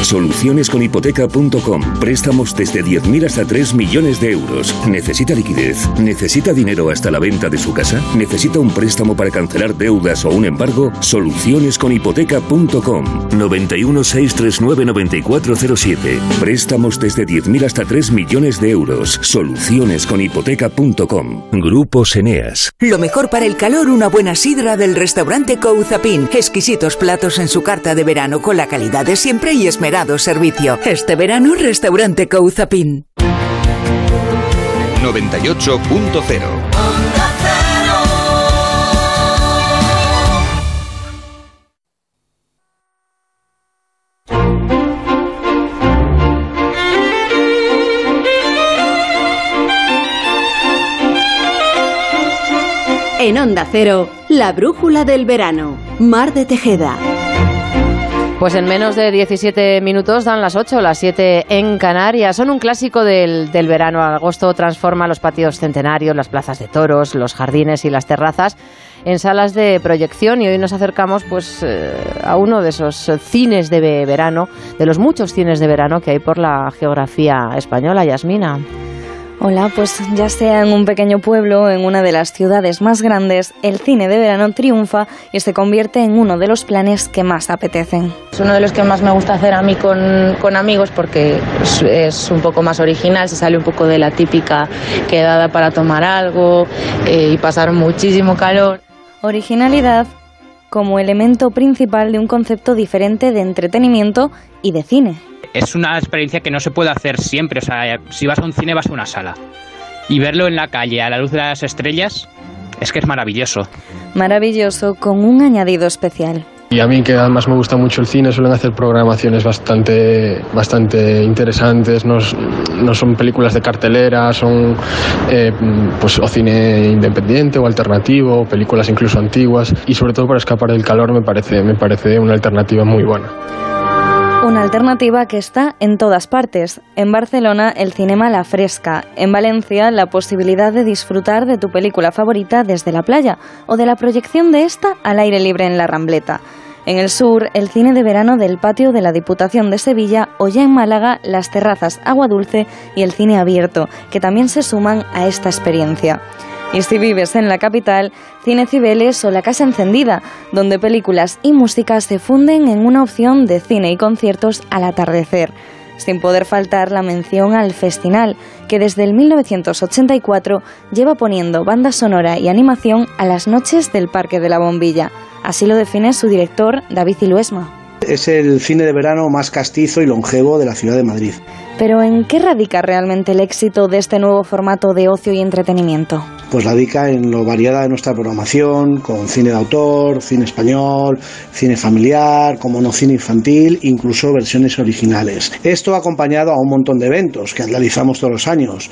Solucionesconhipoteca.com. Préstamos desde 10.000 hasta 3 millones de euros. ¿Necesita liquidez? ¿Necesita dinero hasta la venta de su casa? ¿Necesita un préstamo para cancelar deudas o un embargo? Solucionesconhipoteca.com. 91 639 9407. Préstamos desde 10.000 hasta 3 millones de euros. Solucionesconhipoteca.com. Grupos Eneas. Lo mejor para el calor, una buena sidra del restaurante Couzapin. Exquisitos platos en su carta de verano con la calidad de siempre y servicio. Este verano, restaurante Couzapin. 98.0 En Onda Cero, la brújula del verano. Mar de Tejeda. Pues en menos de 17 minutos dan las 8, las 7 en Canarias. Son un clásico del, del verano. Agosto transforma los patios centenarios, las plazas de toros, los jardines y las terrazas en salas de proyección y hoy nos acercamos pues eh, a uno de esos cines de verano, de los muchos cines de verano que hay por la geografía española, Yasmina. Hola, pues ya sea en un pequeño pueblo o en una de las ciudades más grandes, el cine de verano triunfa y se convierte en uno de los planes que más apetecen. Es uno de los que más me gusta hacer a mí con, con amigos porque es, es un poco más original, se sale un poco de la típica quedada para tomar algo eh, y pasar muchísimo calor. Originalidad como elemento principal de un concepto diferente de entretenimiento y de cine. Es una experiencia que no se puede hacer siempre, o sea, si vas a un cine vas a una sala. y verlo en la calle a la luz de las estrellas es que es maravilloso. Maravilloso con un añadido especial. Y a mí que además me gusta mucho el cine, suelen hacer programaciones bastante, bastante interesantes, no, no son películas de cartelera, son eh, pues o cine independiente o alternativo, películas incluso antiguas y sobre todo para escapar del calor me parece, me parece una alternativa muy buena. Una alternativa que está en todas partes. En Barcelona, el cinema La Fresca. En Valencia, la posibilidad de disfrutar de tu película favorita desde la playa o de la proyección de esta al aire libre en la Rambleta. En el sur, el cine de verano del patio de la Diputación de Sevilla o ya en Málaga, las terrazas Agua Dulce y el cine abierto, que también se suman a esta experiencia. Y si vives en la capital, Cine Cibeles o La Casa Encendida, donde películas y música se funden en una opción de cine y conciertos al atardecer. Sin poder faltar la mención al Festinal, que desde el 1984 lleva poniendo banda sonora y animación a las noches del Parque de la Bombilla. Así lo define su director, David Iluesma. Es el cine de verano más castizo y longevo de la ciudad de Madrid. Pero ¿en qué radica realmente el éxito de este nuevo formato de ocio y entretenimiento? Pues radica en lo variada de nuestra programación, con cine de autor, cine español, cine familiar, como no cine infantil, incluso versiones originales. Esto acompañado a un montón de eventos que realizamos todos los años.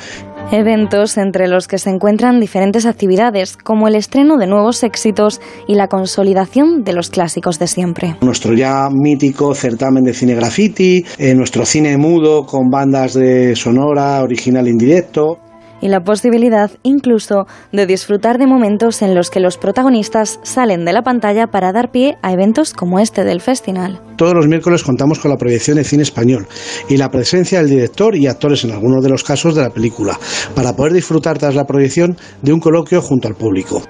Eventos entre los que se encuentran diferentes actividades, como el estreno de nuevos éxitos y la consolidación de los clásicos de siempre. Nuestro ya mítico certamen de cine graffiti, eh, nuestro cine mudo con bandas de sonora, original e indirecto y la posibilidad incluso de disfrutar de momentos en los que los protagonistas salen de la pantalla para dar pie a eventos como este del festival. Todos los miércoles contamos con la proyección de cine español y la presencia del director y actores en algunos de los casos de la película, para poder disfrutar tras la proyección de un coloquio junto al público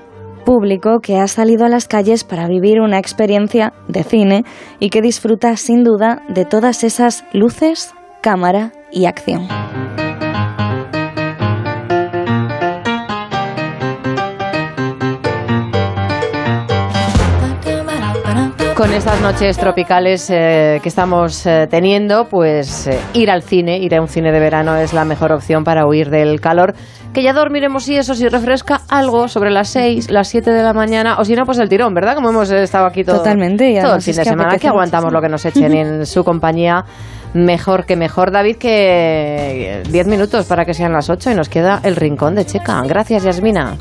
público que ha salido a las calles para vivir una experiencia de cine y que disfruta sin duda de todas esas luces, cámara y acción. Con estas noches tropicales eh, que estamos eh, teniendo, pues eh, ir al cine, ir a un cine de verano es la mejor opción para huir del calor. Que ya dormiremos y eso, si refresca algo sobre las 6, las 7 de la mañana, o si no, pues el tirón, ¿verdad? Como hemos estado aquí todo, Totalmente, y todo el fin de semana, que aguantamos muchísimo. lo que nos echen en su compañía. Mejor que mejor, David, que 10 minutos para que sean las 8 y nos queda el rincón de Checa. Gracias, Yasmina.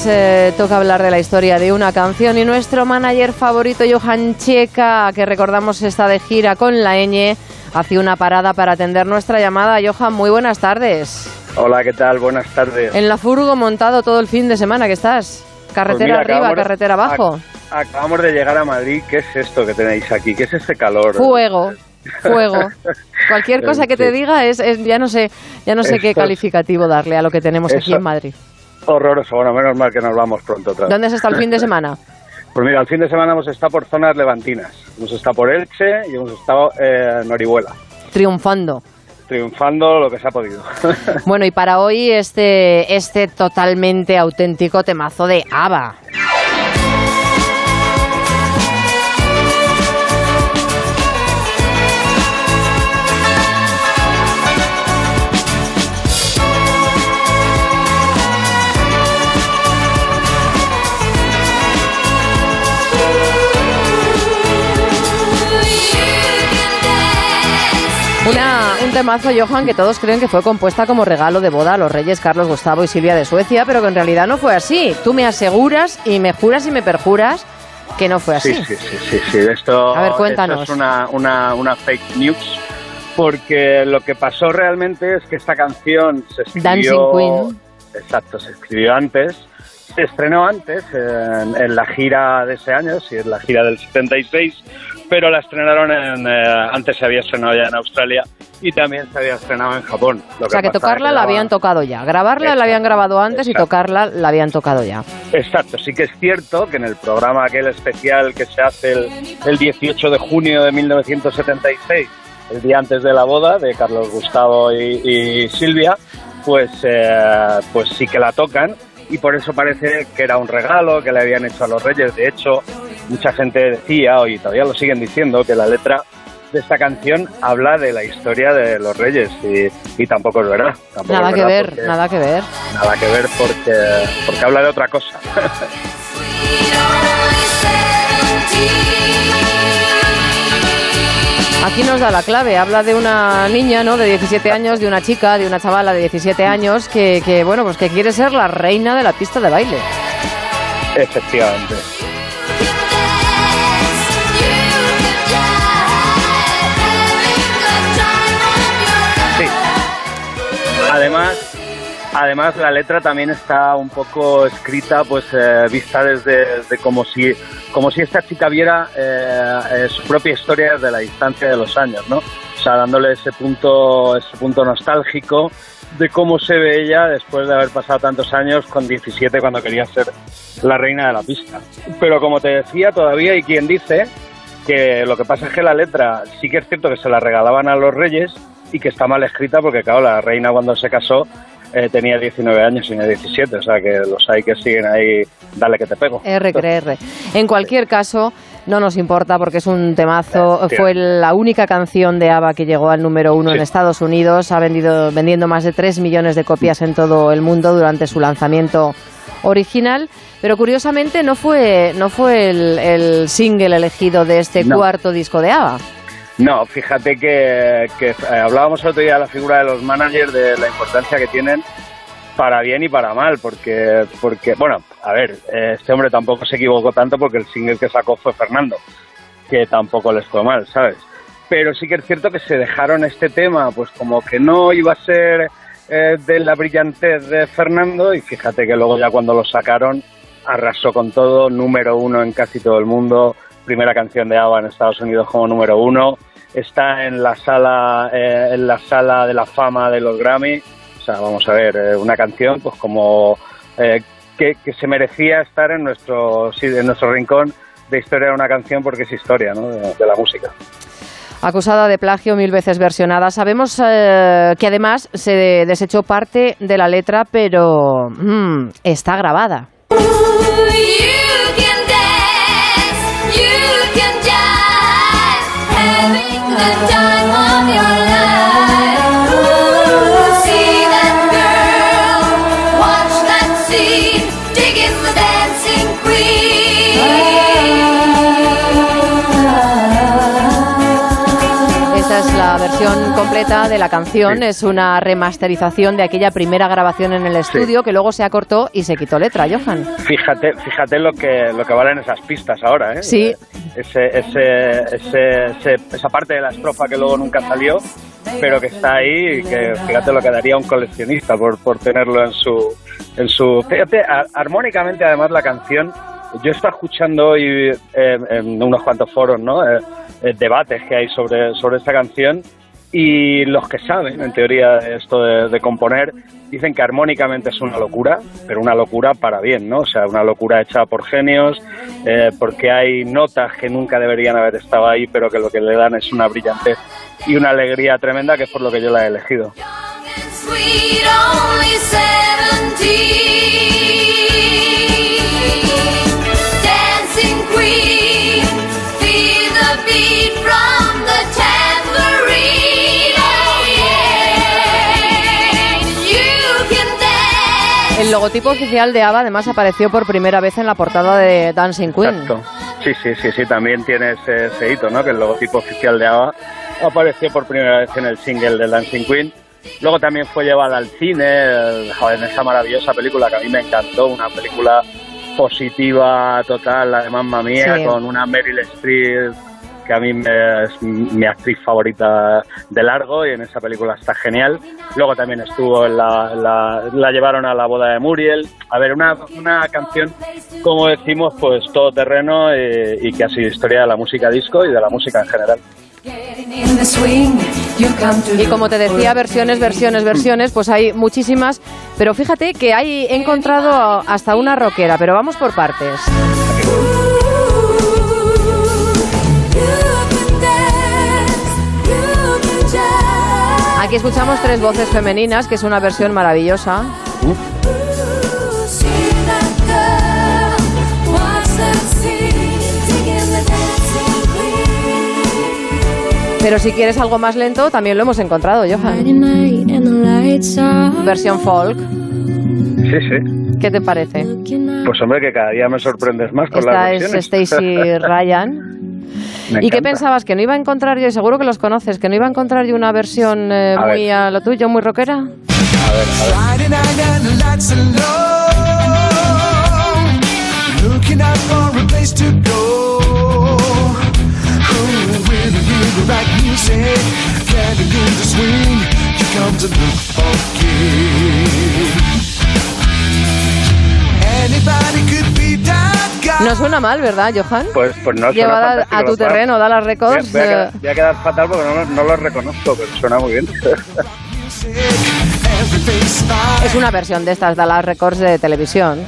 Es lunes, eh, toca hablar de la historia de una canción y nuestro manager favorito, Johan Checa, que recordamos está de gira con la ñ, hace una parada para atender nuestra llamada. Johan, muy buenas tardes. Hola, ¿qué tal? Buenas tardes. En la furgo montado todo el fin de semana que estás. Carretera Pues mira, arriba, carretera abajo. ac- acabamos de llegar a Madrid. ¿Qué es esto que tenéis aquí? ¿Qué es este calor? Fuego, fuego. Cualquier cosa que te diga es, es- ya no sé, ya no sé qué calificativo darle a lo que tenemos aquí en Madrid. Horroroso. Bueno, menos mal que nos vamos pronto otra vez. ¿Dónde has estado el fin de semana? Pues mira, el fin de semana hemos estado por zonas levantinas. Hemos estado por Elche y hemos estado eh, en Orihuela. Triunfando. Triunfando lo que se ha podido. Bueno, y para hoy este, este totalmente auténtico temazo de ABBA. Temazo, Johan, que todos creen que fue compuesta como regalo de boda a los reyes Carlos Gustavo y Silvia de Suecia, pero que en realidad no fue así. Tú me aseguras y me juras y me perjuras que no fue así. Sí, sí, sí, sí, sí. Esto, A ver, cuéntanos. esto es una, una, una fake news. Porque lo que pasó realmente es que esta canción se escribió... Dancing Queen. Exacto, se escribió antes se estrenó antes en, en la gira de ese año, sí, en la gira del 76, pero la estrenaron en, eh, antes se había estrenado ya en Australia y también se había estrenado en Japón. Lo O sea, que tocarla es la habían tocado ya. Grabarla la habían grabado antes y tocarla la habían tocado ya. Exacto, sí que es cierto que en el programa aquel especial que se hace el, el 18 de junio de 1976, el día antes de la boda de Carlos Gustavo y, y Silvia, pues, eh, pues sí que la tocan y por eso parece que era un regalo que le habían hecho a los reyes. De hecho, mucha gente decía, y todavía lo siguen diciendo, que la letra de esta canción habla de la historia de los reyes y, y tampoco es verdad. Tampoco Nada es que ver, nada que ver. Nada que ver porque, porque habla de otra cosa. Aquí nos da la clave. Habla de una niña, ¿no? De 17 años, de una chica, de una chavala de 17 años que, que, bueno, pues que quiere ser la reina de la pista de baile. Efectivamente. Además, la letra también está un poco escrita, pues eh, vista desde, desde como si como si esta chica viera eh, eh, su propia historia desde la distancia de los años, ¿no? O sea, dándole ese punto ese punto nostálgico de cómo se ve ella después de haber pasado tantos años con 17 cuando quería ser la reina de la pista. Pero como te decía, todavía hay quien dice que lo que pasa es que la letra sí que es cierto que se la regalaban a los reyes y que está mal escrita porque, claro, la reina cuando se casó eh, tenía 19 años y no 17, o sea que los hay que siguen ahí, dale que te pego. R, R. En cualquier caso, no nos importa porque es un temazo. Sí. Fue la única canción de ABBA que llegó al número uno en Estados Unidos. Ha vendido vendiendo más de 3 millones de copias en todo el mundo durante su lanzamiento original. Pero curiosamente no fue, no fue el, el single elegido de este No. cuarto disco de ABBA. No, fíjate que, que, eh, hablábamos el otro día de la figura de los managers, de la importancia que tienen para bien y para mal, porque, porque bueno, a ver, este hombre tampoco se equivocó tanto porque el single que sacó fue Fernando, que tampoco les fue mal, ¿sabes? Pero sí que es cierto que se dejaron este tema, pues como que no iba a ser eh, de la brillantez de Fernando, y fíjate que luego ya cuando lo sacaron arrasó con todo, número uno en casi todo el mundo, primera canción de ABBA en Estados Unidos como número uno, está en la sala, eh, en la sala de la fama de los Grammy, o sea, vamos a ver, eh, una canción pues como eh, que, que se merecía estar en nuestro, sí, en nuestro rincón de historia de una canción porque es historia ¿no? de, de la música. Acusada de plagio mil veces versionada. Sabemos eh, que además se desechó parte de la letra, pero mm, está grabada. Esta versión completa de la canción. Es una remasterización de aquella primera grabación en el estudio que luego se acortó y se quitó letra, Johan. Fíjate, fíjate lo que lo que valen esas pistas ahora, ¿eh? Sí. Ese, ese, ese, ese- esa parte de la estrofa que luego nunca salió, pero que está ahí y que fíjate lo que daría un coleccionista por, por tenerlo en su en su fíjate a- armónicamente además la canción yo estaba escuchando hoy eh, en unos cuantos foros, ¿no? Eh, eh, debates que hay sobre sobre esta canción y los que saben, en teoría, esto de, de componer, dicen que armónicamente es una locura, pero una locura para bien, ¿no? O sea, una locura hecha por genios, eh, porque hay notas que nunca deberían haber estado ahí, pero que lo que le dan es una brillantez y una alegría tremenda, que es por lo que yo la he elegido. El logotipo oficial de ABBA además apareció por primera vez en la portada de Dancing Queen. Exacto. Sí, sí, sí, sí, también tiene ese, ese hito, ¿no? Que el logotipo oficial de ABBA apareció por primera vez en el single de Dancing Queen. Luego también fue llevada al cine, en esa maravillosa película que a mí me encantó, una película positiva total, la de Mamma Mía, Sí. con una Meryl Streep que a mí me- es mi actriz favorita de largo y en esa película está genial. Luego también estuvo en la, la, la llevaron a la boda de Muriel. A ver, una, una canción, como decimos, pues todo terreno eh, y que ha sido historia de la música disco y de la música en general. Y como te decía, versiones, versiones, versiones, pues hay muchísimas. Pero fíjate que hay he encontrado hasta una rockera, pero vamos por partes. Aquí escuchamos tres voces femeninas, que es una versión maravillosa. Pero si quieres algo más lento, también lo hemos encontrado, Johan. Versión folk. Sí, sí. ¿Qué te parece? Pues hombre, que cada día me sorprendes más con Esta las es versiones. Stacy Ryan. Me ¿Y qué pensabas? ¿Que no iba a encontrar yo, y seguro que los conoces, que no iba a encontrar yo una versión eh, A ver. muy a lo tuyo, muy rockera? A ver, a ver. Anybody could. No suena mal, ¿verdad, Johan? Pues, pues no suena Llevada a tu terreno, Dallas Records. Voy a, voy a eh, voy a quedar fatal porque no, no lo reconozco, pero suena muy bien. Es una versión de estas Dallas Records de televisión.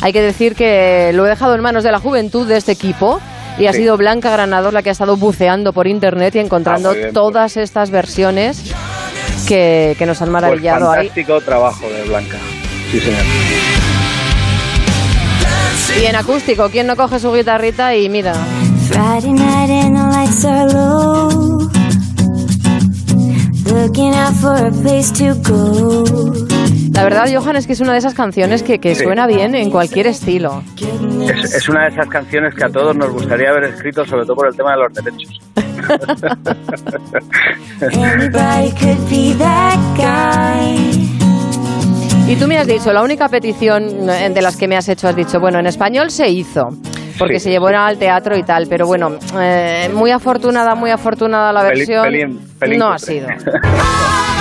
Hay que decir que lo he dejado en manos de la juventud de este equipo y ha sido Blanca Granados la que ha estado buceando por internet y encontrando Ah, bien, todas estas versiones que, que nos han Pues maravillado ahí. fantástico trabajo de Blanca. Sí, señor. Y en acústico, ¿quién no coge su guitarrita y mira? Friday night and the lights are low. Looking out for a place to go. La verdad, Johan, es que es una de esas canciones que, que Sí. suena bien en cualquier estilo. Es, es una de esas canciones que a todos nos gustaría haber escrito, sobre todo por el tema de los derechos. Y tú me has dicho, la única petición eh, de las que me has hecho, has dicho, bueno, en español se hizo, porque Sí. se llevó al teatro y tal, pero bueno, eh, muy afortunada, muy afortunada la versión. pelín- pelín no ha sido.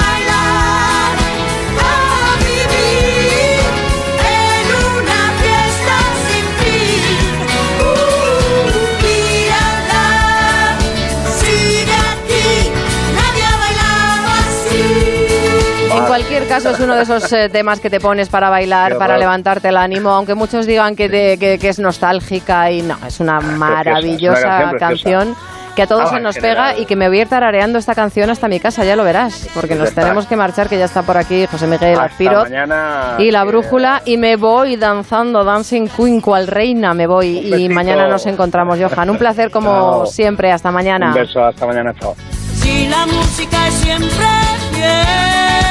caso, es uno de esos eh, temas que te pones para bailar, para levantarte el ánimo, aunque muchos digan que, te- que- que es nostálgica y no, es una maravillosa es una canción preciosa. que a todos Ah, se nos pega y que me voy a ir tarareando esta canción hasta mi casa, ya lo verás, porque nos está. tenemos que marchar, que ya está por aquí José Miguel mañana. Y la que- brújula, y me voy danzando, Dancing Queen, cual reina me voy. Y besito. mañana nos encontramos, Johan. Un placer como Chao. siempre. Hasta mañana. Un beso, hasta mañana, chao. Si la música es siempre fiel.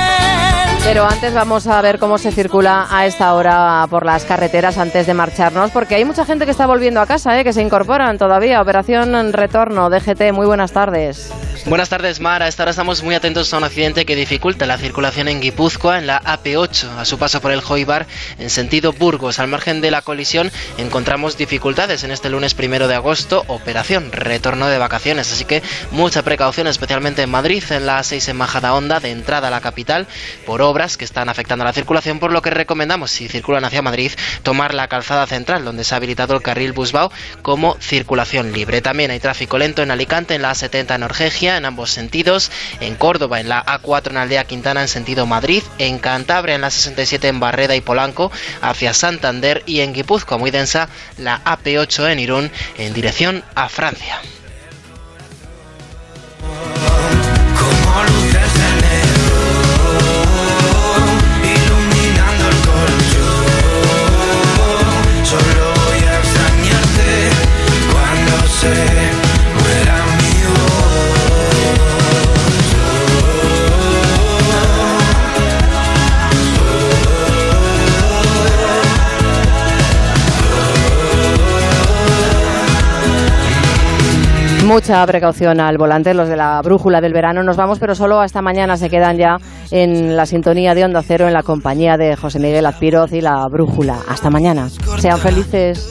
Pero antes vamos a ver cómo se circula a esta hora por las carreteras antes de marcharnos, porque hay mucha gente que está volviendo a casa, ¿eh? que se incorporan todavía. Operación Retorno, DGT, muy buenas tardes. Buenas tardes, Mar. A esta hora estamos muy atentos a un accidente que dificulta la circulación en Guipúzcoa, en la AP8, a su paso por el Joibar, en sentido Burgos. Al margen de la colisión, encontramos dificultades en este lunes primero de agosto, operación retorno de vacaciones. Así que mucha precaución, especialmente en Madrid, en la A6 en Majadahonda, de entrada a la capital, por que están afectando la circulación, por lo que recomendamos, si circulan hacia Madrid, tomar la calzada central, donde se ha habilitado el carril Busbao como circulación libre. También hay tráfico lento en Alicante, en la A70 en Orgegia, en ambos sentidos, en Córdoba, en la A4 en Aldea Quintana, en sentido Madrid, en Cantabria, en la 67 en Barreda y Polanco, hacia Santander y en Guipúzcoa, muy densa, la AP8 en Irún, en dirección a Francia. Mucha precaución al volante, los de la brújula del verano. Nos vamos, pero solo hasta mañana se quedan ya en la sintonía de Onda Cero, en la compañía de José Miguel Azpiroz y la brújula. Hasta mañana. Sean felices.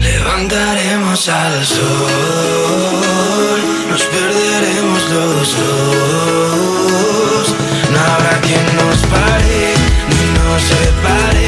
Levantaremos al sol, nos perderemos los. No habrá quien nos pare ni nos separe.